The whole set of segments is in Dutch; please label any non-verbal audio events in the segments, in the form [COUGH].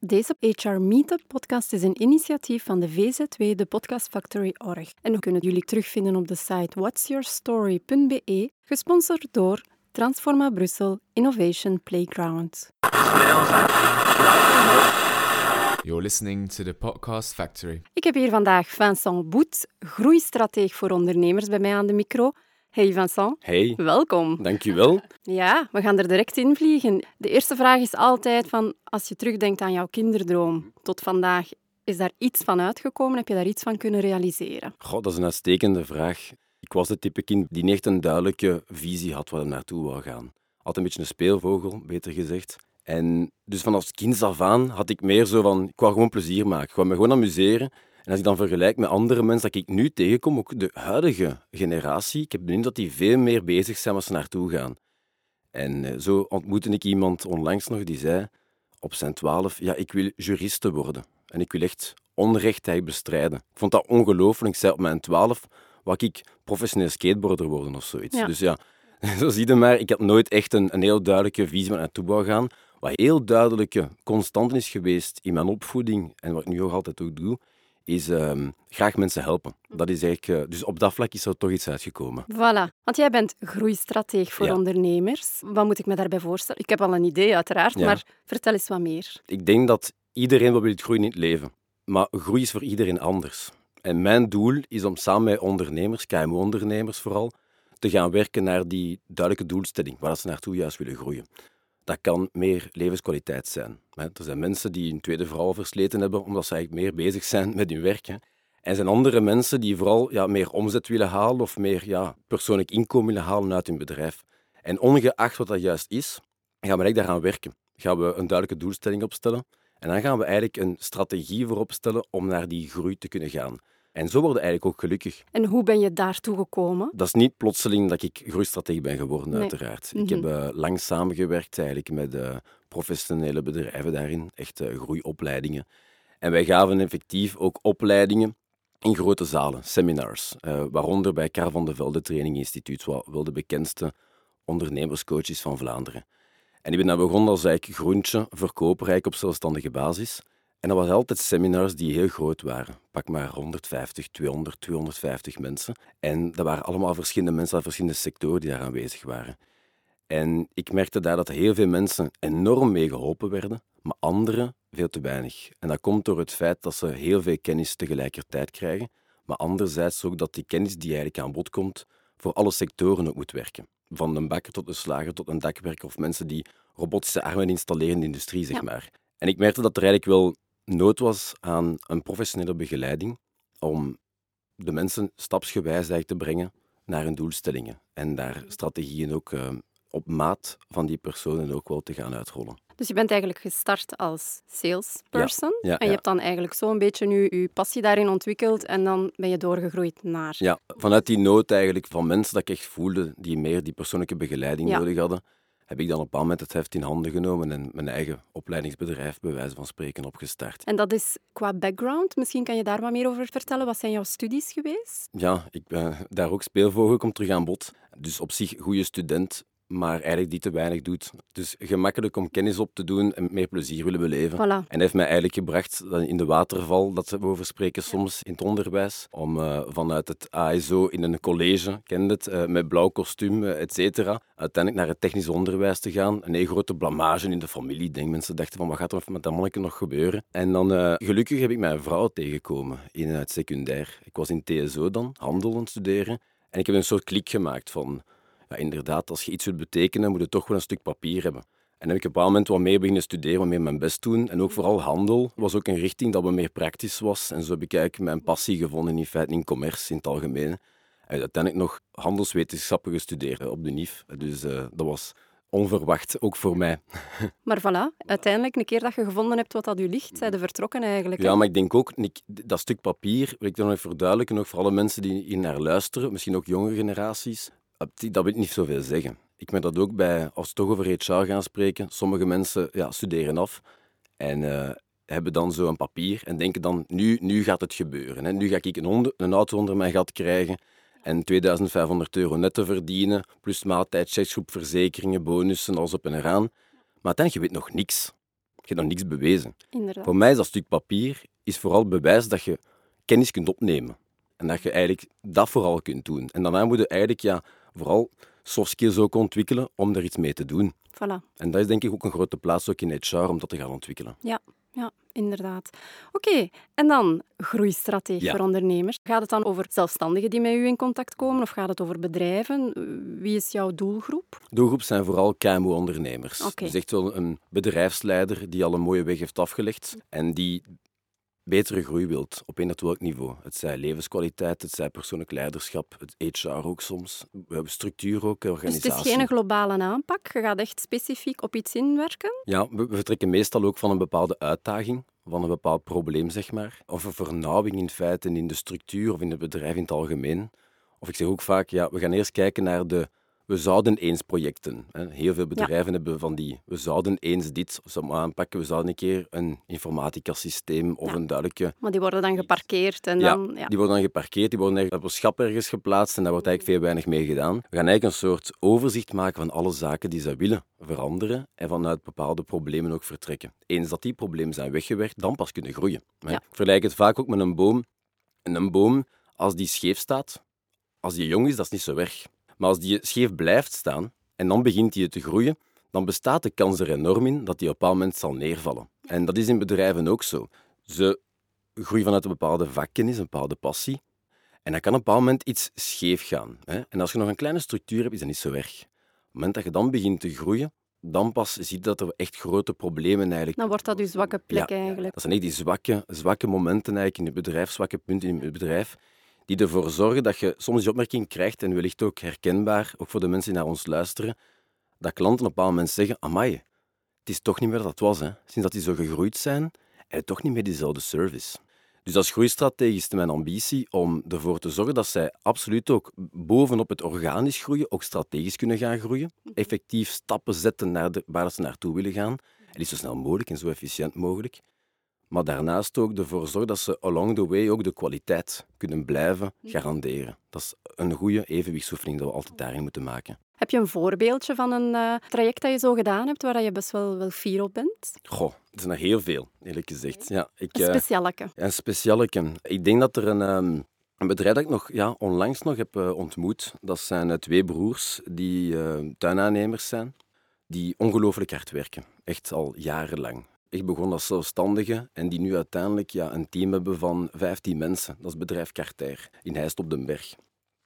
Deze HR Meetup podcast is een initiatief van de VZW, de Podcast Factory Org. En we kunnen jullie terugvinden op de site whatsyourstory.be, gesponsord door Transforma Brussel Innovation Playground. You're listening to the Podcast Factory. Ik heb hier vandaag Vincent Boet, groeistrateeg voor ondernemers, bij mij aan de micro. Hey Vincent. Hey. Welkom. Dankjewel. [LAUGHS] Ja, we gaan er direct in vliegen. De eerste vraag is altijd van, als je terugdenkt aan jouw kinderdroom tot vandaag, is daar iets van uitgekomen? Heb je daar iets van kunnen realiseren? Goh, dat is een uitstekende vraag. Ik was het type kind die niet echt een duidelijke visie had waar hij naartoe wou gaan. Altijd een beetje een speelvogel, beter gezegd. En dus vanaf kind af aan had ik meer zo van, ik wou gewoon plezier maken. Ik wou me gewoon amuseren. En als ik dan vergelijk met andere mensen dat ik nu tegenkom, ook de huidige generatie, ik heb de indruk dat die veel meer bezig zijn als ze naartoe gaan. En eh, zo ontmoette ik iemand onlangs nog die zei op zijn twaalf, ja, ik wil juriste worden. En ik wil echt onrecht bestrijden. Ik vond dat ongelooflijk. Ik zei op mijn twaalf, wou ik professioneel skateboarder worden of zoiets. Ja. Dus ja, [LAUGHS] zo zie je maar, ik had nooit echt een, een heel duidelijke visie waar naartoe wou gaan. Wat heel duidelijke constant is geweest in mijn opvoeding, en wat ik nu ook altijd ook doe, is ehm, graag mensen helpen. Dat is eigenlijk, eh, dus op dat vlak is er toch iets uitgekomen. Voilà. Want jij bent groeistrateeg voor Ja. ondernemers. Wat moet ik me daarbij voorstellen? Ik heb al een idee, uiteraard, Ja. maar vertel eens wat meer. Ik denk dat iedereen wel wil groeien in het leven. Maar groei is voor iedereen anders. En mijn doel is om samen met ondernemers, KMO-ondernemers vooral, te gaan werken naar die duidelijke doelstelling, waar ze naartoe juist willen groeien. Dat kan meer levenskwaliteit zijn. Er zijn mensen die hun tweede vrouw versleten hebben omdat ze eigenlijk meer bezig zijn met hun werk. En er zijn andere mensen die vooral ja, meer omzet willen halen of meer ja, persoonlijk inkomen willen halen uit hun bedrijf. En ongeacht wat dat juist is, gaan we eigenlijk daaraan werken. Gaan we een duidelijke doelstelling opstellen. En dan gaan we eigenlijk een strategie voor opstellen om naar die groei te kunnen gaan. En zo worden eigenlijk ook gelukkig. En hoe ben je daartoe gekomen? Dat is niet plotseling dat ik groeistrategie ben geworden, Nee. uiteraard. Ik heb eh, lang samengewerkt eigenlijk met eh, professionele bedrijven daarin, echt eh, groeiopleidingen. En wij gaven effectief ook opleidingen in grote zalen, seminars, eh, waaronder bij Karel van de Velde Training Instituut, wat wel de bekendste ondernemerscoaches van Vlaanderen. En ik ben daar begonnen als eigenlijk groentje, verkoper eigenlijk op zelfstandige basis. En dat was altijd seminars die heel groot waren. Pak maar 150, 200, 250 mensen. En dat waren allemaal verschillende mensen uit verschillende sectoren die daar aanwezig waren. En ik merkte daar dat heel veel mensen enorm mee geholpen werden, maar anderen veel te weinig. En dat komt door het feit dat ze heel veel kennis tegelijkertijd krijgen, maar anderzijds ook dat die kennis die eigenlijk aan bod komt, voor alle sectoren ook moet werken. Van een bakker tot een slager tot een dakwerker of mensen die robotische armen installeren in de industrie, zeg Ja. maar. En ik merkte dat er eigenlijk wel nood was aan een professionele begeleiding om de mensen stapsgewijs eigenlijk te brengen naar hun doelstellingen. En daar strategieën ook eh, op maat van die personen ook wel te gaan uitrollen. Dus je bent eigenlijk gestart als salesperson. Ja, ja, en je ja. hebt dan eigenlijk zo een beetje nu je passie daarin ontwikkeld en dan ben je doorgegroeid naar... Ja, vanuit die nood eigenlijk van mensen dat ik echt voelde die meer die persoonlijke begeleiding nodig hadden, heb ik dan op een moment het heft in handen genomen en mijn eigen opleidingsbedrijf, bij wijze van spreken, opgestart. En dat is qua background. Misschien kan je daar wat meer over vertellen. Wat zijn jouw studies geweest? Ja, ik ben daar ook speelvogel, komt terug aan bod. Dus op zich goede student, maar eigenlijk die te weinig doet. Dus gemakkelijk om kennis op te doen en meer plezier willen beleven. Voilà. En heeft mij eigenlijk gebracht in de waterval, dat we over spreken soms in het onderwijs, om eh, vanuit het ASO in een college, kende het, eh, met blauw kostuum, eh, et cetera, uiteindelijk naar het technisch onderwijs te gaan. Een hele grote blamage in de familie. Denk, mensen dachten van, wat gaat er met dat manneke nog gebeuren? En dan, gelukkig heb ik mijn vrouw tegengekomen in het secundair. Ik was in TSO dan, handel aan het studeren. En ik heb een soort klik gemaakt van, ja, inderdaad, als je iets wilt betekenen, moet je toch wel een stuk papier hebben. En dan heb ik op een bepaald moment wat meer beginnen studeren, wat meer mijn best doen. En ook vooral handel was ook een richting dat wat meer praktisch was. En zo heb ik eigenlijk mijn passie gevonden in feite in commerce in het algemeen. En uiteindelijk nog handelswetenschappen gestudeerd eh, op de NIF. Dus eh, dat was onverwacht, ook voor mij. [LAUGHS] Maar voilà, uiteindelijk, een keer dat je gevonden hebt wat dat u ligt, zijn de vertrokken eigenlijk. hè? Ja, maar ik denk ook, dat stuk papier, wil ik dan nog even verduidelijken, ook voor alle mensen die hier naar luisteren, misschien ook jongere generaties, dat wil niet zoveel zeggen. Ik merk dat ook bij, als we toch over HR gaan spreken, sommige mensen ja, studeren af en eh, hebben dan zo een papier en denken dan, nu, nu gaat het gebeuren. Hè. Nu ga ik een, onder, een auto onder mijn gat krijgen en 2500 euro netto verdienen, plus maaltijd, checksgroep, verzekeringen, bonussen, alles op en eraan. Maar uiteindelijk, je weet nog niks. Je hebt nog niks bewezen. Inderdaad. Voor mij is dat stuk papier is vooral bewijs dat je kennis kunt opnemen. En dat je eigenlijk dat vooral kunt doen. En daarna moet je eigenlijk ja, vooral soft skills ook ontwikkelen om er iets mee te doen. Voilà. En dat is denk ik ook een grote plaats ook in HR om dat te gaan ontwikkelen. Ja, ja, inderdaad. Oké, en dan groeistrategie Ja. voor ondernemers. Gaat het dan over zelfstandigen die met u in contact komen of gaat het over bedrijven? Wie is jouw doelgroep? Doelgroep zijn vooral KMO-ondernemers. Oké. Dus echt wel een bedrijfsleider die al een mooie weg heeft afgelegd en die betere groei wilt op een welk niveau. Het zij levenskwaliteit, het zij persoonlijk leiderschap, het HR ook soms. We hebben structuur ook, Dus organisatie. het is geen globale aanpak. Je gaat echt specifiek op iets inwerken. Ja, we, we vertrekken meestal ook van een bepaalde uitdaging, van een bepaald probleem, zeg maar. Of een vernauwing in feite in de structuur of in het bedrijf in het algemeen. Of ik zeg ook vaak, ja, we gaan eerst kijken naar de we zouden eens projecten. hè. Heel veel bedrijven hebben van die we zouden eens dit aanpakken. We zouden een keer een informatica-systeem of Ja. een duidelijke... Maar die worden dan geparkeerd en Ja, dan... Ja. die worden dan geparkeerd, die worden ergens op een schap ergens geplaatst en daar wordt eigenlijk veel weinig mee gedaan. We gaan eigenlijk een soort overzicht maken van alle zaken die zij willen veranderen en vanuit bepaalde problemen ook vertrekken. Eens dat die problemen zijn weggewerkt, dan pas kunnen groeien. Ik vergelijk het vaak ook met een boom. En een boom, als die scheef staat, als die jong is, dat is niet zo erg. Maar als die scheef blijft staan en dan begint die te groeien, dan bestaat de kans er enorm in dat die op een bepaald moment zal neervallen. En dat is in bedrijven ook zo. Ze groeien vanuit een bepaalde vakkennis, een bepaalde passie. En dan kan op een bepaald moment iets scheef gaan. Hè? En als je nog een kleine structuur hebt, is dat niet zo erg. Op het moment dat je dan begint te groeien, dan pas zie je dat er echt grote problemen eigenlijk... Dan wordt dat uw zwakke plek Ja, eigenlijk. Dat zijn echt die zwakke, zwakke momenten eigenlijk in het bedrijf, zwakke punten in het bedrijf, die ervoor zorgen dat je soms die opmerking krijgt, en wellicht ook herkenbaar, ook voor de mensen die naar ons luisteren, dat klanten op een bepaald moment zeggen, amai, het is toch niet meer wat het was. Hè. Sinds dat die zo gegroeid zijn, en toch niet meer diezelfde service. Dus als groeistrategie is mijn ambitie om ervoor te zorgen dat zij absoluut ook bovenop het organisch groeien, ook strategisch kunnen gaan groeien. Effectief stappen zetten naar de, waar ze naartoe willen gaan. En liefst zo snel mogelijk en zo efficiënt mogelijk. Maar daarnaast ook ervoor zorgen dat ze along the way ook de kwaliteit kunnen blijven garanderen. Dat is een goede evenwichtsoefening dat we altijd daarin moeten maken. Heb je een voorbeeldje van een eh, traject dat je zo gedaan hebt, waar je best wel, wel fier op bent? Goh, er zijn er heel veel, eerlijk gezegd. Ja, ik, Een eh, specialeke. Een specialeke. Ik denk dat er een, ehm, een bedrijf dat ik nog ja, onlangs nog heb eh, ontmoet. Dat zijn twee broers die tuinaannemers zijn, die ongelooflijk hard werken. Echt al jarenlang. Ik begon als zelfstandige en die nu uiteindelijk ja, een team hebben van 15 mensen. Dat is bedrijf Carter in Heist op den Berg.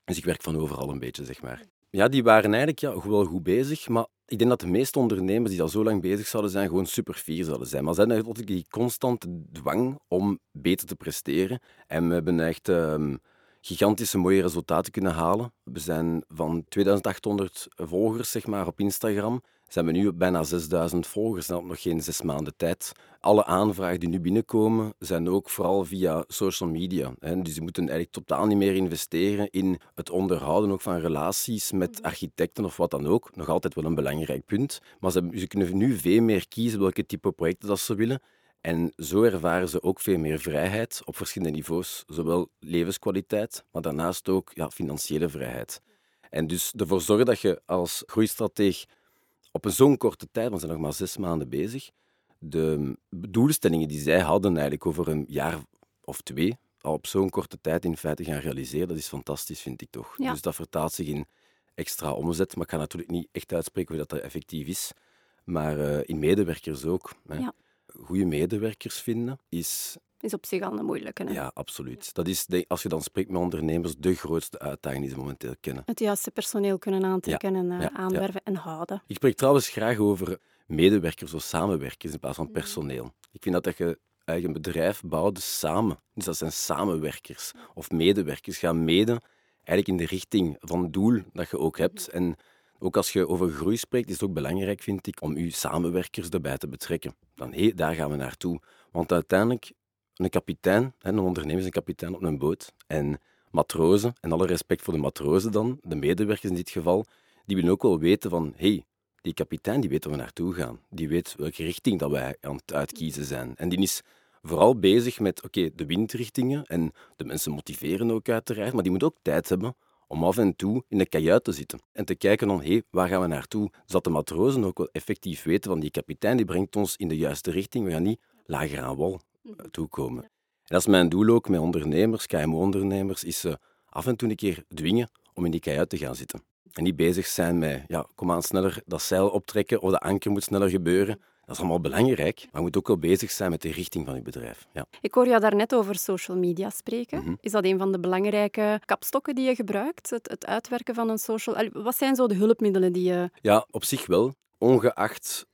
Dus ik werk van overal een beetje, zeg maar. Ja, die waren eigenlijk ja, wel goed bezig, maar ik denk dat de meeste ondernemers die al zo lang bezig zouden zijn, gewoon super fier zouden zijn. Maar ze hebben altijd die constante dwang om beter te presteren. En we hebben echt ehm, gigantische mooie resultaten kunnen halen. We zijn van 2800 volgers zeg maar, op Instagram, zijn we nu op bijna 6000 volgers en op nog geen zes maanden tijd. Alle aanvragen die nu binnenkomen zijn ook vooral via social media. Hè. Dus ze moeten eigenlijk totaal niet meer investeren in het onderhouden ook van relaties met architecten of wat dan ook. Nog altijd wel een belangrijk punt. Maar ze, ze kunnen nu veel meer kiezen welke type projecten dat ze willen. En zo ervaren ze ook veel meer vrijheid op verschillende niveaus. Zowel levenskwaliteit, maar daarnaast ook ja, financiële vrijheid. En dus ervoor zorgen dat je als groeistrateeg op een zo'n korte tijd, want ze zijn nog maar zes maanden bezig, de doelstellingen die zij hadden eigenlijk over een jaar of twee, al op zo'n korte tijd in feite gaan realiseren, dat is fantastisch, vind ik toch. Ja. Dus dat vertaalt zich in extra omzet, maar ik ga natuurlijk niet echt uitspreken hoe dat, dat effectief is. Maar eh, in medewerkers ook. Hè. Ja. Goede medewerkers vinden is Is op zich al een moeilijke. Hè? ja, absoluut. Dat is, als je dan spreekt met ondernemers, de grootste uitdaging die ze momenteel kennen. Het juiste personeel kunnen aantrekken en ja. aanwerven en houden. Ik spreek trouwens graag over medewerkers of samenwerkers in plaats van personeel. Ik vind dat, dat je een bedrijf bouwt samen. Dus dat zijn samenwerkers of medewerkers. Gaan mede eigenlijk in de richting van het doel dat je ook hebt. En ook als je over groei spreekt, is het ook belangrijk, vind ik, om je samenwerkers erbij te betrekken. Dan, hé, daar gaan we naartoe. Want uiteindelijk, een kapitein, een ondernemer is een kapitein op een boot. En matrozen, en alle respect voor de matrozen dan, de medewerkers in dit geval, die willen ook wel weten van, hey, die kapitein die weet waar we naartoe gaan. Die weet welke richting dat wij aan het uitkiezen zijn. En die is vooral bezig met, oké, de windrichtingen en de mensen motiveren ook uiteraard, maar die moet ook tijd hebben om af en toe in de kajuit te zitten en te kijken van, hé, hey, waar gaan we naartoe? Zodat de matrozen ook wel effectief weten van die kapitein die brengt ons in de juiste richting. We gaan niet lager aan wal toekomen. En dat is mijn doel ook met ondernemers, KMO-ondernemers, is ze af en toe een keer dwingen om in die kajuit te gaan zitten. En niet bezig zijn met, ja, kom aan, sneller dat zeil optrekken of de anker moet sneller gebeuren. Dat is allemaal belangrijk, maar je moet ook wel bezig zijn met de richting van je bedrijf. Ja. Ik hoor jou daarnet over social media spreken. Mhm. Is dat een van de belangrijke kapstokken die je gebruikt? Het, het uitwerken van een social... Wat zijn zo de hulpmiddelen die je... Ja, op zich wel. Ongeacht.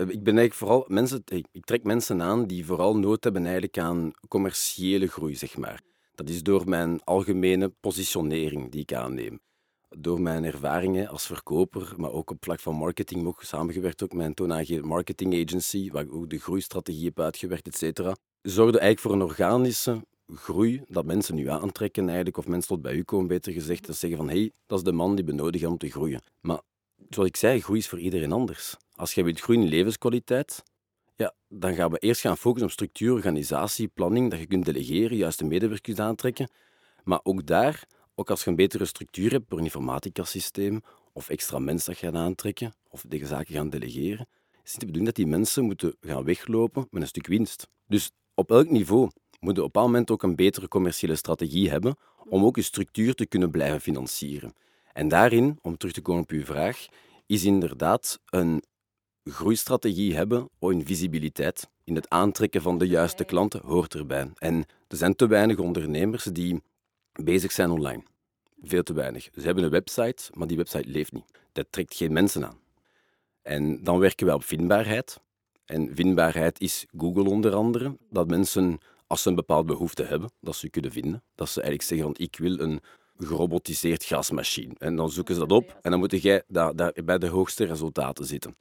Eh, Ik ben eigenlijk vooral mensen. Ik trek mensen aan die vooral nood hebben eigenlijk aan commerciële groei, zeg maar. Dat is door mijn algemene positionering die ik aanneem. Door mijn ervaringen als verkoper, maar ook op vlak van marketing ook samengewerkt ook met een toonaangevende marketing agency, waar ik ook de groeistrategie heb uitgewerkt, et cetera. Zorgde eigenlijk voor een organische groei, dat mensen nu aantrekken eigenlijk, of mensen tot bij u komen, beter gezegd, dat zeggen van, hé, hey, dat is de man die we nodig hebben om te groeien. Maar zoals ik zei, groei is voor iedereen anders. Als je wilt groeien in levenskwaliteit, ja, dan gaan we eerst gaan focussen op structuur, organisatie, planning, dat je kunt delegeren, juist de medewerkers aantrekken. Maar ook daar, ook als je een betere structuur hebt, door een informatica-systeem of extra mensen dat je gaat aantrekken, of deze zaken gaan delegeren, is het de bedoeling dat die mensen moeten gaan weglopen met een stuk winst. Dus op elk niveau moet je op een moment ook een betere commerciële strategie hebben om ook je structuur te kunnen blijven financieren. En daarin, om terug te komen op uw vraag, is inderdaad een groeistrategie hebben of in visibiliteit, in het aantrekken van de juiste klanten, hoort erbij. En er zijn te weinig ondernemers die bezig zijn online. Veel te weinig. Ze hebben een website, maar die website leeft niet. Dat trekt geen mensen aan. En dan werken wij op vindbaarheid. En vindbaarheid is Google onder andere. Dat mensen, als ze een bepaalde behoefte hebben, dat ze kunnen vinden. Dat ze eigenlijk zeggen van ik wil een gerobotiseerd gasmachine. En dan zoeken ze dat op en dan moet jij daar, daar bij de hoogste resultaten zitten.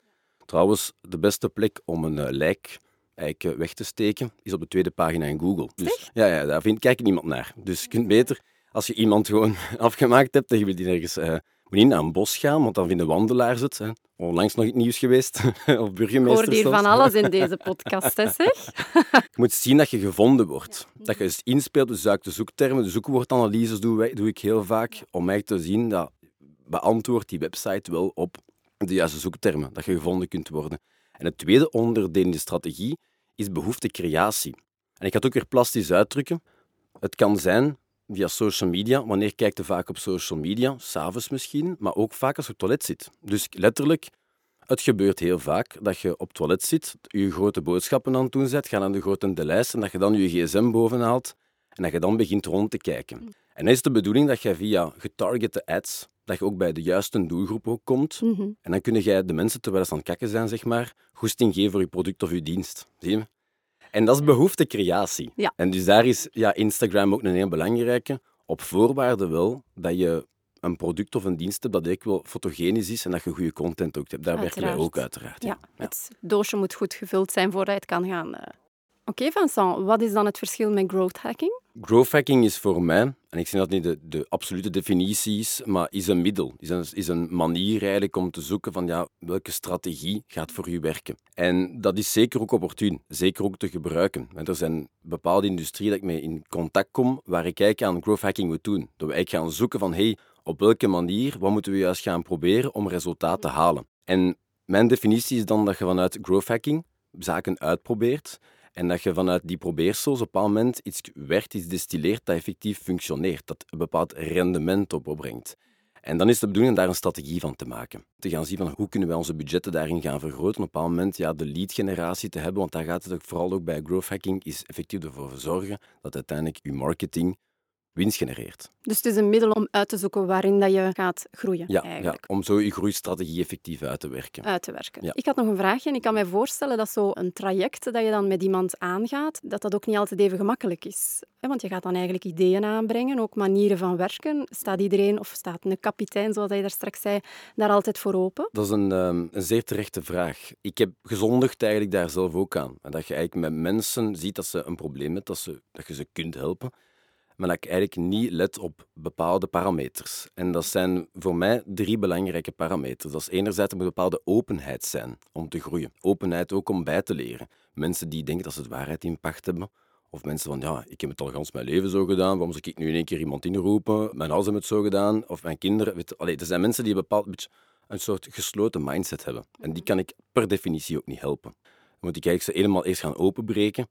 Trouwens, de beste plek om een eh, lijk eigenlijk, eh, weg te steken is op de tweede pagina in Google. Dus, ja, ja, daar vindt, kijkt niemand naar. Dus je kunt beter, als je iemand gewoon [LAUGHS] afgemaakt hebt en je wilt die ergens... eh, moet niet naar een bos gaan, want dan vinden wandelaars het. Hè. Onlangs nog het nieuws geweest, [LAUGHS] of Ik burgemeester hoor hier van alles in [LAUGHS] deze podcast, hè, zeg. Je moet zien dat je gevonden wordt. Dat je eens inspeelt, dus uit de zoektermen. De zoekwoordanalyses doe, doe ik heel vaak, om eigenlijk te zien dat beantwoordt die website wel op de juiste zoektermen, dat je gevonden kunt worden. En het tweede onderdeel in de strategie is behoeftecreatie. En ik ga het ook weer plastisch uitdrukken. Het kan zijn via social media. Wanneer kijkt je vaak op social media? S'avonds misschien, maar ook vaak als je op het toilet zit. Dus letterlijk, het gebeurt heel vaak dat je op het toilet zit, je grote boodschappen aan het doen bent, ga naar de grote lijst en dat je dan je gsm bovenhaalt en dat je dan begint rond te kijken. En dan is de bedoeling dat je via getargete ads, dat je ook bij de juiste doelgroep ook komt. Mhm. En dan kun je de mensen, terwijl ze aan het kakken zijn, zeg maar, goesting geven voor je product of je dienst. Zie je? En dat is behoeftecreatie. Ja. En dus daar is ja, Instagram ook een heel belangrijke, op voorwaarde wel dat je een product of een dienst hebt dat eigenlijk wel fotogenisch is en dat je goede content ook hebt. Daar werken wij ook uiteraard. Ja, het doosje moet goed gevuld zijn voordat je het kan gaan... eh. Oké, Vincent, wat is dan het verschil met growth hacking? Growth hacking is voor mij, en ik zeg dat niet de, de absolute definitie is, maar is een middel. Is een, is een manier eigenlijk om te zoeken van ja, welke strategie gaat voor u werken. En dat is zeker ook opportun, zeker ook te gebruiken. Want er zijn bepaalde industrieën dat ik mee in contact kom, waar ik eigenlijk aan growth hacking moet doen. Dat we eigenlijk gaan zoeken van hey, op welke manier, wat moeten we juist gaan proberen om resultaat te halen. En mijn definitie is dan dat je vanuit growth hacking zaken uitprobeert en dat je vanuit die probeersels op een moment iets werkt, iets destilleert dat effectief functioneert, dat een bepaald rendement opbrengt. En dan is de bedoeling daar een strategie van te maken. Te gaan zien van hoe kunnen wij onze budgetten daarin gaan vergroten. Op een moment ja, de lead-generatie te hebben, want daar gaat het ook vooral ook bij growth hacking, is effectief ervoor zorgen dat uiteindelijk je marketing winst genereert. Dus het is een middel om uit te zoeken waarin dat je gaat groeien, Ja, ja, eigenlijk. om zo je groeistrategie effectief uit te werken. Uit te werken. Ja. Ik had nog een vraagje en ik kan mij voorstellen dat zo'n traject dat je dan met iemand aangaat, dat dat ook niet altijd even gemakkelijk is. Want je gaat dan eigenlijk ideeën aanbrengen, ook manieren van werken. Staat iedereen, of staat een kapitein, zoals je daar straks zei, daar altijd voor open? Dat is een, ehm, een zeer terechte vraag. Ik heb gezondigd eigenlijk daar zelf ook aan. En dat je eigenlijk met mensen ziet dat ze een probleem hebben, dat, ze, dat je ze kunt helpen, maar dat ik eigenlijk niet let op bepaalde parameters. En dat zijn voor mij drie belangrijke parameters. Dat is enerzijds er een bepaalde openheid zijn om te groeien. Openheid ook om bij te leren. Mensen die denken dat ze het waarheid in pacht hebben, Of mensen van, ja, ik heb het al gans mijn leven zo gedaan, waarom zou ik nu in één keer iemand inroepen? Mijn ouders hebben het zo gedaan, of mijn kinderen. Weet, allee, er zijn mensen die een bepaald een soort gesloten mindset hebben. En die kan ik per definitie ook niet helpen. Dan moet ik eigenlijk ze helemaal eerst gaan openbreken,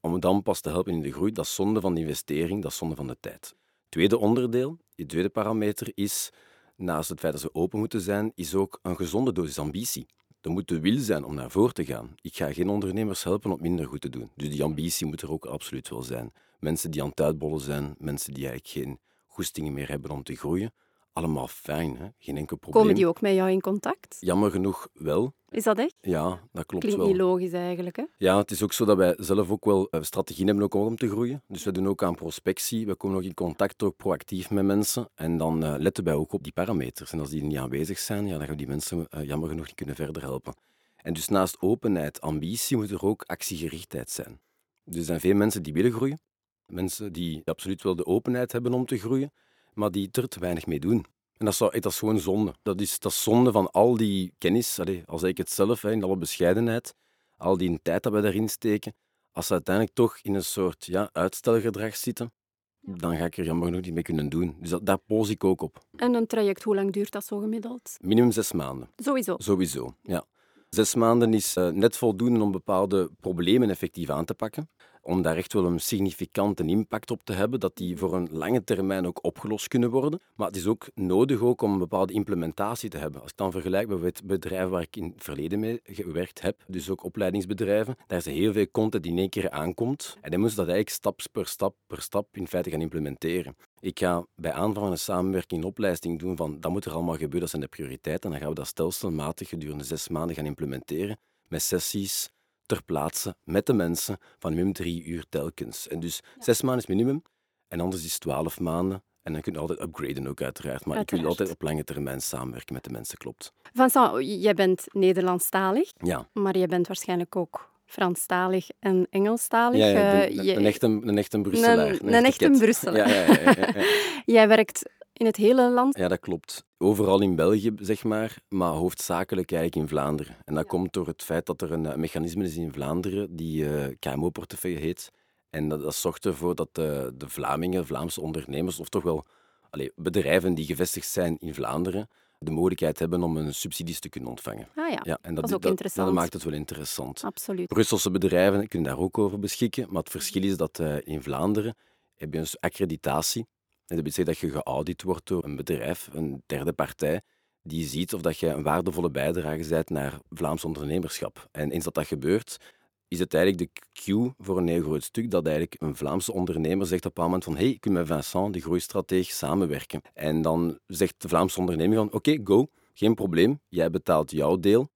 om dan pas te helpen in de groei. Dat is zonde van de investering, dat is zonde van de tijd. Tweede onderdeel, die tweede parameter, is, naast het feit dat ze open moeten zijn, is ook een gezonde dosis ambitie. Er moet de wil zijn om naar voren te gaan. Ik ga geen ondernemers helpen om minder goed te doen. Dus die ambitie moet er ook absoluut wel zijn. Mensen die aan het uitbollen zijn, mensen die eigenlijk geen goestingen meer hebben om te groeien, allemaal fijn, hè? geen enkel probleem. Komen die ook met jou in contact? Jammer genoeg wel. Is dat echt? Ja, dat klopt Klinkt wel. niet logisch eigenlijk. Hè? Ja, het is ook zo dat wij zelf ook wel eh, strategieën hebben ook om te groeien. Dus we doen ook aan prospectie. We komen ook in contact, ook proactief met mensen. En dan eh, letten wij ook op die parameters. En als die niet aanwezig zijn, ja, dan gaan we die mensen eh, jammer genoeg niet kunnen verder helpen. En dus naast openheid, ambitie, moet er ook actiegerichtheid zijn. Dus er zijn veel mensen die willen groeien. Mensen die absoluut wel de openheid hebben om te groeien, maar die er te weinig mee doen. En dat is, dat is gewoon zonde. Dat is, dat is zonde van al die kennis, allee, als ik het zelf, in alle bescheidenheid, al die tijd dat we daarin steken, als ze uiteindelijk toch in een soort ja, uitstelgedrag zitten, dan ga ik er jammer genoeg niet mee kunnen doen. Dus dat, daar poos ik ook op. En een traject, hoe lang duurt dat zo gemiddeld? Minimum zes maanden. Sowieso. Sowieso, ja. Zes maanden is eh, net voldoende om bepaalde problemen effectief aan te pakken. Om daar echt wel een significante impact op te hebben, dat die voor een lange termijn ook opgelost kunnen worden. Maar het is ook nodig ook om een bepaalde implementatie te hebben. Als ik dan vergelijk met bedrijven waar ik in het verleden mee gewerkt heb, dus ook opleidingsbedrijven, daar is heel veel content die in één keer aankomt. En dan moeten ze dat eigenlijk stap per stap per stap in feite gaan implementeren. Ik ga bij aanvang van een samenwerking een opleiding doen van dat moet er allemaal gebeuren, dat zijn de prioriteiten. En dan gaan we dat stelselmatig gedurende zes maanden gaan implementeren met sessies ter plaatse met de mensen van minimum drie uur telkens. En dus zes maanden is minimum en anders is twaalf maanden. En dan kun je altijd upgraden ook uiteraard. Maar ik wil altijd op lange termijn samenwerken met de mensen, klopt. Vincent, jij bent Nederlandstalig, Ja, maar je bent waarschijnlijk ook Franstalig en Engelstalig. ja, ja Eh, de- een, echte, een echte Brusselaar. Een- een echte. Brusselaar. Ja, ja, ja, ja, ja. [LAUGHS] Jij werkt in het hele land. Ja, dat klopt. Overal in België, zeg maar, maar hoofdzakelijk eigenlijk in Vlaanderen. En dat komt door het feit dat er een, eh, mechanisme is in Vlaanderen die eh, KMO-portefeuille heet. En dat, dat zorgt ervoor dat de, de Vlamingen, Vlaamse ondernemers, of toch wel allee, bedrijven die gevestigd zijn in Vlaanderen, de mogelijkheid hebben om een subsidies te kunnen ontvangen. Ah ja, Ja, en dat is ook interessant. Dat maakt het wel interessant. absoluut. Brusselse bedrijven kunnen daar ook over beschikken, maar het verschil is dat eh, in Vlaanderen heb je een accreditatie. En dat betekent dat je geaudit wordt door een bedrijf, een derde partij, die ziet of dat je een waardevolle bijdrage bent naar Vlaams ondernemerschap. En eens dat dat gebeurt, is het eigenlijk de cue voor een heel groot stuk dat eigenlijk een Vlaamse ondernemer zegt op een moment van hey, ik wil met Vincent, de groeistrateeg, samenwerken. En dan zegt de Vlaamse ondernemer van oké, go, geen probleem, jij betaalt jouw deel,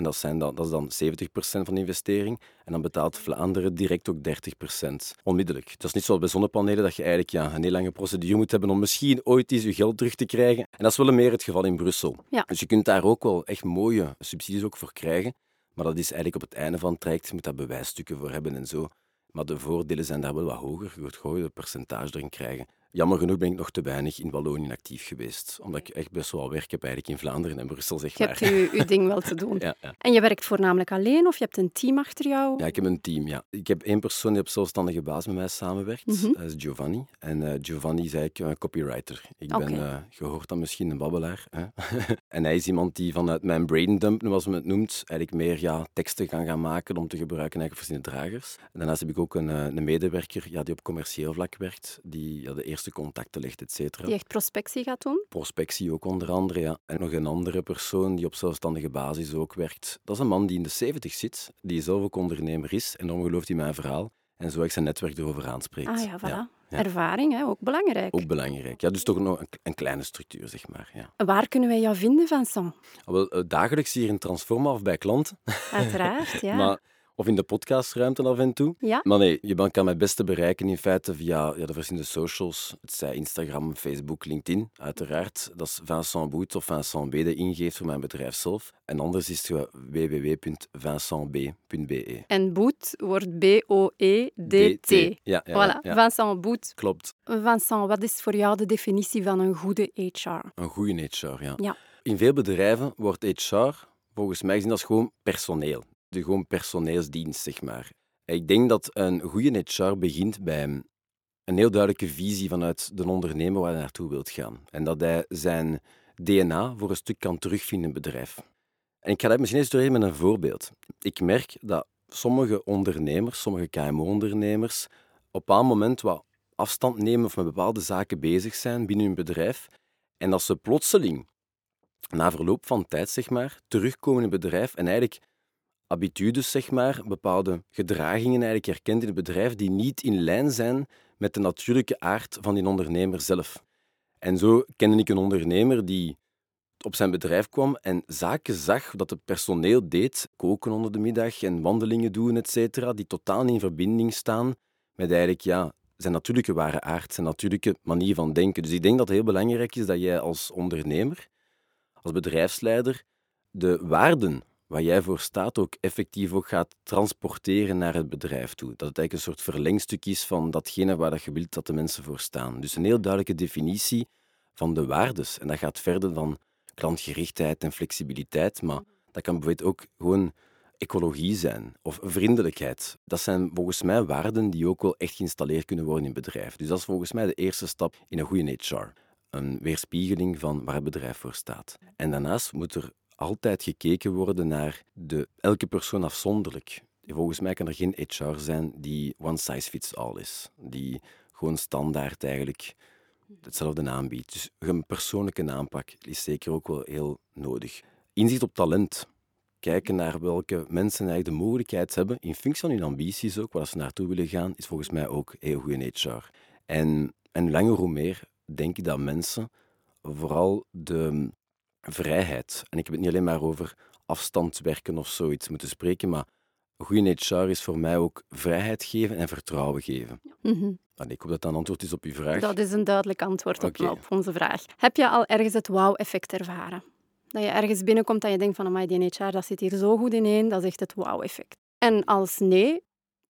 en dat, zijn dan, dat is dan 70% van de investering. En dan betaalt Vlaanderen direct ook 30%. Onmiddellijk. Het is niet zoals bij zonnepanelen dat je eigenlijk ja, een heel lange procedure moet hebben om misschien ooit eens je geld terug te krijgen. En dat is wel meer het geval in Brussel. Ja. Dus je kunt daar ook wel echt mooie subsidies ook voor krijgen. Maar dat is eigenlijk op het einde van het traject. Je moet daar bewijsstukken voor hebben en zo. Maar de voordelen zijn daar wel wat hoger. Je wordt gewoon een percentage erin krijgen. Jammer genoeg ben ik nog te weinig in Wallonië actief geweest. Omdat ik echt best wel werk heb eigenlijk in Vlaanderen en Brussel, zeg Je maar. hebt je, je ding wel te doen. [LAUGHS] Ja, ja. En je werkt voornamelijk alleen of je hebt een team achter jou? Ja, ik heb een team, ja. Ik heb één persoon die op zelfstandige basis met mij samenwerkt. Mhm. Dat is Giovanni. En eh, Giovanni is eigenlijk een copywriter. Ik ben, Oké. eh je hoort dan misschien, een babbelaar. Hè? [LAUGHS] en hij is iemand die vanuit mijn braindump, zoals men het noemt, eigenlijk meer ja, teksten gaan gaan maken om te gebruiken eigenlijk voor zijn dragers. En daarnaast heb ik ook een, eh, een medewerker ja, die op commercieel vlak werkt, die ja, de eerste contacten legt, et cetera. Die echt prospectie gaat doen? Prospectie ook onder andere, ja. En nog een andere persoon die op zelfstandige basis ook werkt. Dat is een man die in de 70 zit, die zelf ook ondernemer is. En dan gelooft hij mijn verhaal. En zo ik zijn netwerk erover aanspreekt. Ah ja, voilà. ja. Ervaring, hè? ook belangrijk. Ook belangrijk. Ja, dus toch nog een, een kleine structuur, zeg maar. Ja. Waar kunnen wij jou vinden, Vincent? Ah, Wel, eh, dagelijks hier in Transforma of bij klanten. Uiteraard, [LAUGHS] ja. Maar, of in de podcastruimte af en toe. Ja, Maar nee, je kan mij het beste bereiken in feite via ja, de verschillende socials. Het zij Instagram, Facebook, LinkedIn, uiteraard. Dat is Vincent Boet of Vincent B. de ingeeft voor mijn bedrijf zelf. En anders is het www.vincentb.be. en Boet wordt B-O-E-D-T. Ja, ja, Voilà, ja. Vincent Boet. Klopt. Vincent, wat is voor jou de definitie van een goede HR? Een goede HR, ja. Ja. In veel bedrijven wordt HR volgens mij gezien als gewoon personeel. De gewoon personeelsdienst, zeg maar. Ik denk dat een goede HR begint bij een heel duidelijke visie vanuit de ondernemer waar hij naartoe wilt gaan. En dat hij zijn DNA voor een stuk kan terugvinden in het bedrijf. En ik ga dat misschien eens met een voorbeeld. Ik merk dat sommige ondernemers, sommige KMO-ondernemers, op een moment wat afstand nemen of met bepaalde zaken bezig zijn binnen hun bedrijf. En dat ze plotseling, na verloop van tijd, zeg maar, terugkomen in het bedrijf en eigenlijk habitudes, zeg maar, bepaalde gedragingen eigenlijk herkent in het bedrijf die niet in lijn zijn met de natuurlijke aard van die ondernemer zelf. En zo kende ik een ondernemer die op zijn bedrijf kwam en zaken zag dat het personeel deed, koken onder de middag en wandelingen doen, etc., die totaal in verbinding staan met eigenlijk ja, zijn natuurlijke ware aard, zijn natuurlijke manier van denken. Dus ik denk dat het heel belangrijk is dat jij als ondernemer, als bedrijfsleider, de waarden waar jij voor staat ook effectief ook gaat transporteren naar het bedrijf toe. Dat het eigenlijk een soort verlengstuk is van datgene waar dat je wilt dat de mensen voor staan. Dus een heel duidelijke definitie van de waardes. En dat gaat verder dan klantgerichtheid en flexibiliteit, maar dat kan bijvoorbeeld ook gewoon ecologie zijn of vriendelijkheid. Dat zijn volgens mij waarden die ook wel echt geïnstalleerd kunnen worden in het bedrijf. Dus dat is volgens mij de eerste stap in een goede HR. Een weerspiegeling van waar het bedrijf voor staat. En daarnaast moet er altijd gekeken worden naar de, elke persoon afzonderlijk. Volgens mij kan er geen HR zijn die one size fits all is. Die gewoon standaard eigenlijk hetzelfde aanbiedt. Dus een persoonlijke aanpak is zeker ook wel heel nodig. Inzicht op talent. Kijken naar welke mensen eigenlijk de mogelijkheid hebben, in functie van hun ambities ook, waar ze naartoe willen gaan, is volgens mij ook heel goed in HR. En, en langer hoe meer denk ik dat mensen vooral de vrijheid, en ik heb het niet alleen maar over afstandswerken of zoiets moeten spreken, maar goede HR is voor mij ook vrijheid geven en vertrouwen geven. Mm ik hoop dat dat een antwoord is op uw vraag. Dat is een duidelijk antwoord op, op onze vraag. Heb je al ergens het wauw-effect ervaren? Dat je ergens binnenkomt en je denkt van, die HR, dat zit hier zo goed ineen, dat is echt het wauw-effect. En als nee,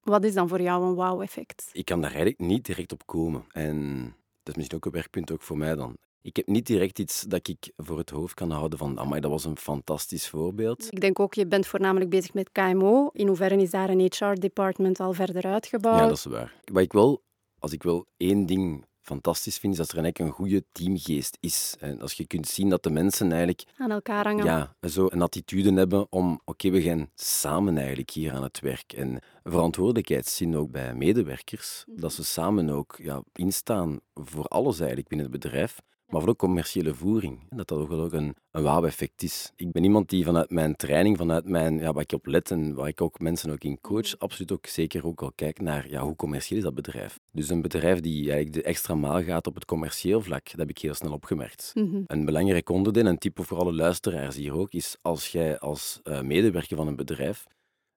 wat is dan voor jou een wauw-effect? Ik kan daar eigenlijk niet direct op komen. En dat is misschien ook een werkpunt ook voor mij dan. Ik heb niet direct iets dat ik voor het hoofd kan houden van, amai, dat was een fantastisch voorbeeld. Ik denk ook, je bent voornamelijk bezig met KMO. In hoeverre is daar een HR-department al verder uitgebouwd? Ja, dat is waar. Wat ik wel, als ik wel één ding fantastisch vind, is dat er eigenlijk een goede teamgeest is. En als je kunt zien dat de mensen eigenlijk... Aan elkaar hangen. Ja, zo een attitude hebben om, oké, we gaan samen eigenlijk hier aan het werk. En verantwoordelijkheid zien ook bij medewerkers, dat ze samen ook ja, instaan voor alles eigenlijk binnen het bedrijf maar voor de commerciële voering. Dat dat ook wel ook een, een wauw-effect is. Ik ben iemand die vanuit mijn training, vanuit mijn, ja, waar ik op let en waar ik ook mensen ook in coach, absoluut ook zeker ook al kijk naar ja, hoe commercieel is dat bedrijf. Dus een bedrijf die eigenlijk de extra maal gaat op het commercieel vlak, dat heb ik heel snel opgemerkt. Mhm. Een belangrijk onderdeel, en type voor alle luisteraars hier ook, is als jij als uh, medewerker van een bedrijf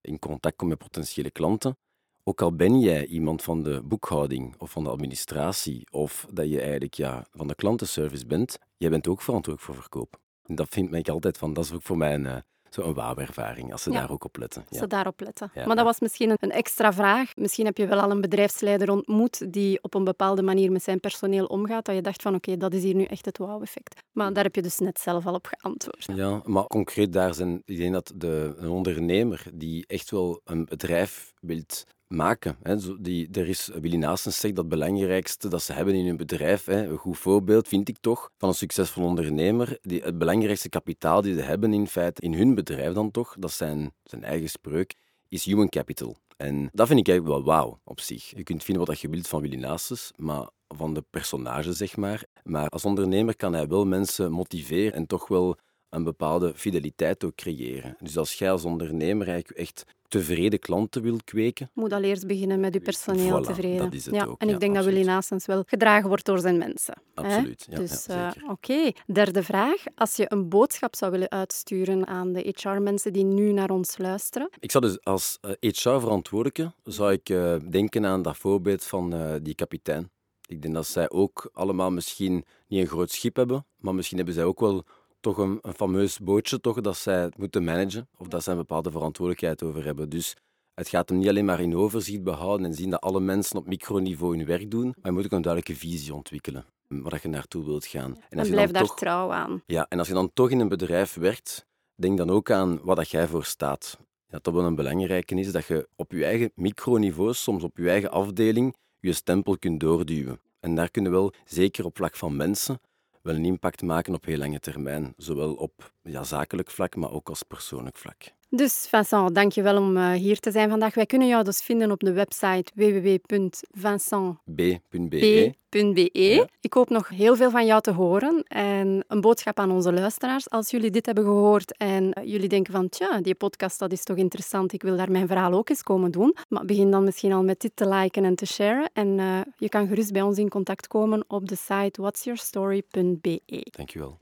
in contact komt met potentiële klanten, ook al ben jij iemand van de boekhouding of van de administratie, of dat je eigenlijk ja, van de klantenservice bent, jij bent ook verantwoordelijk voor verkoop. En dat vind ik altijd van, dat is ook voor mij een, uh, zo'n wauw-ervaring, als ze daar ook op letten. Als ze daarop letten. Maar dat was misschien een extra vraag. Misschien heb je wel al een bedrijfsleider ontmoet die op een bepaalde manier met zijn personeel omgaat, dat je dacht van oké, dat is hier nu echt het wauw-effect. Maar daar heb je dus net zelf al op geantwoord. Ja, maar concreet daar zijn, ik denk dat de, een ondernemer die echt wel een bedrijf wilt maken. Hè. Die, er is, Willy Naastens zegt dat het belangrijkste dat ze hebben in hun bedrijf, hè, een goed voorbeeld vind ik toch, van een succesvol ondernemer, die, het belangrijkste kapitaal die ze hebben in feite in hun bedrijf dan toch, dat zijn zijn eigen spreuk, is human capital. En dat vind ik eigenlijk wel wauw op zich. Je kunt vinden wat je wilt van Willy Naastens, maar van de personage, zeg maar. Maar als ondernemer kan hij wel mensen motiveren en toch wel een bepaalde fideliteit ook creëren. Dus als jij als ondernemer eigenlijk echt tevreden klanten wil kweken... Moet al eerst beginnen met je personeel voilà, tevreden. dat is het ja. ook. En ik denk dat Willy Naastens wel gedragen wordt door zijn mensen. Absoluut, ja, Dus uh, oké. Derde vraag. Als je een boodschap zou willen uitsturen aan de HR-mensen die nu naar ons luisteren? Ik zou dus als HR-verantwoordelijke zou ik uh, denken aan dat voorbeeld van uh, die kapitein. Ik denk dat zij ook allemaal misschien niet een groot schip hebben, maar misschien hebben zij ook wel toch een, een fameus bootje toch, dat zij moeten managen of dat zij een bepaalde verantwoordelijkheid over hebben. Dus het gaat hem niet alleen maar in overzicht behouden en zien dat alle mensen op microniveau hun werk doen, maar je moet ook een duidelijke visie ontwikkelen waar je naartoe wilt gaan. En, en blijf daar toch, trouw aan. Ja, en als je dan toch in een bedrijf werkt, denk dan ook aan wat dat jij voor staat. dat dat wel een belangrijke is, dat je op je eigen microniveau, soms op je eigen afdeling, je stempel kunt doorduwen. En daar kunnen wel, zeker op vlak van mensen, wel een impact maken op heel lange termijn. Zowel op ja, zakelijk vlak, maar ook als persoonlijk vlak. Dus Vincent, dankjewel om uh, hier te zijn vandaag. Wij kunnen jou dus vinden op de website www.vincentb.be. Ja. Ik hoop nog heel veel van jou te horen en een boodschap aan onze luisteraars. Als jullie dit hebben gehoord en jullie denken van, tja, die podcast dat is toch interessant, ik wil daar mijn verhaal ook eens komen doen. Maar begin dan misschien al met dit te liken en te sharen. En uh, je kan gerust bij ons in contact komen op de site whatsyourstory.be. Dankjewel.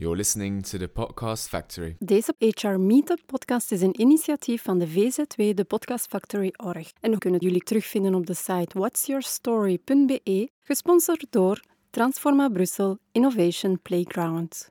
You're listening to the Podcast Factory. Deze HR Meetup podcast is een initiatief van de VZW, de Podcast Factory Org. En we kunnen jullie terugvinden op de site whatsyourstory.be, gesponsord door Transforma Brussel Innovation Playground.